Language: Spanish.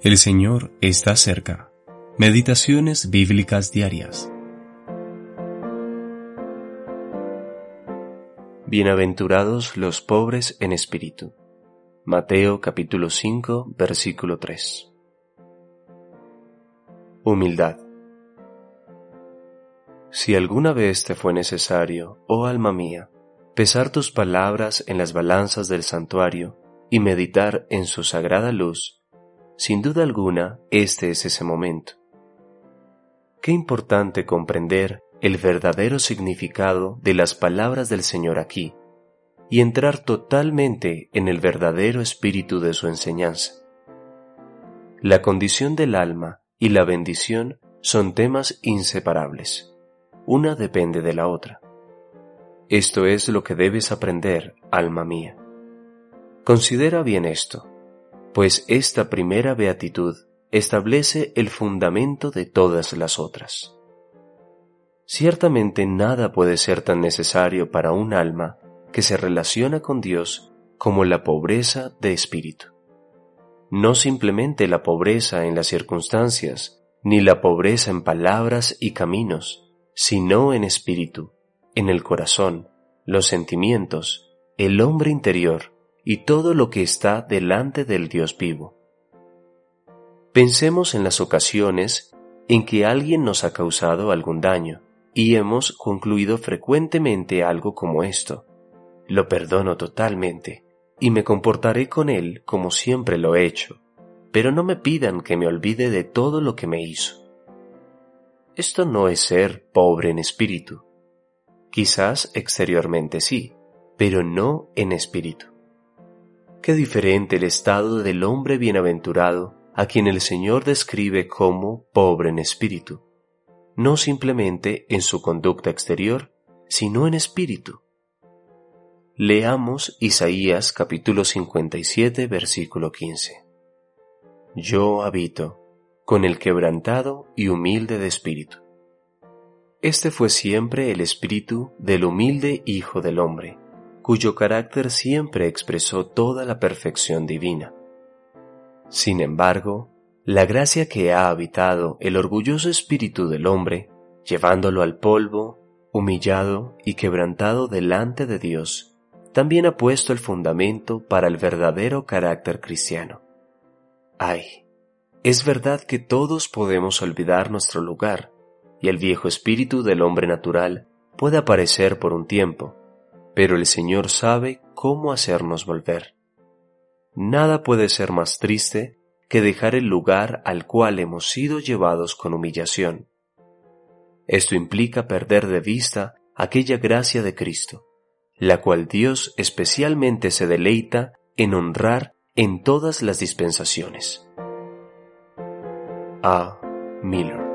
El Señor está cerca. Meditaciones bíblicas diarias. Bienaventurados los pobres en espíritu. Mateo capítulo 5 versículo 3. Humildad. Si alguna vez te fue necesario, oh alma mía, pesar tus palabras en las balanzas del santuario y meditar en su sagrada luz, sin duda alguna, este es ese momento. Qué importante comprender el verdadero significado de las palabras del Señor aquí y entrar totalmente en el verdadero espíritu de su enseñanza. La condición del alma y la bendición son temas inseparables. Una depende de la otra. Esto es lo que debes aprender, alma mía. Considera bien esto pues esta primera beatitud establece el fundamento de todas las otras. Ciertamente nada puede ser tan necesario para un alma que se relaciona con Dios como la pobreza de espíritu. No simplemente la pobreza en las circunstancias, ni la pobreza en palabras y caminos, sino en espíritu, en el corazón, los sentimientos, el hombre interior, y todo lo que está delante del Dios vivo. Pensemos en las ocasiones en que alguien nos ha causado algún daño y hemos concluido frecuentemente algo como esto. Lo perdono totalmente y me comportaré con él como siempre lo he hecho, pero no me pidan que me olvide de todo lo que me hizo. Esto no es ser pobre en espíritu. Quizás exteriormente sí, pero no en espíritu. Qué diferente el estado del hombre bienaventurado a quien el Señor describe como pobre en espíritu, no simplemente en su conducta exterior, sino en espíritu. Leamos Isaías capítulo 57 versículo 15. Yo habito con el quebrantado y humilde de espíritu. Este fue siempre el espíritu del humilde Hijo del Hombre cuyo carácter siempre expresó toda la perfección divina. Sin embargo, la gracia que ha habitado el orgulloso espíritu del hombre, llevándolo al polvo, humillado y quebrantado delante de Dios, también ha puesto el fundamento para el verdadero carácter cristiano. Ay, es verdad que todos podemos olvidar nuestro lugar, y el viejo espíritu del hombre natural puede aparecer por un tiempo, pero el Señor sabe cómo hacernos volver. Nada puede ser más triste que dejar el lugar al cual hemos sido llevados con humillación. Esto implica perder de vista aquella gracia de Cristo, la cual Dios especialmente se deleita en honrar en todas las dispensaciones. A. Miller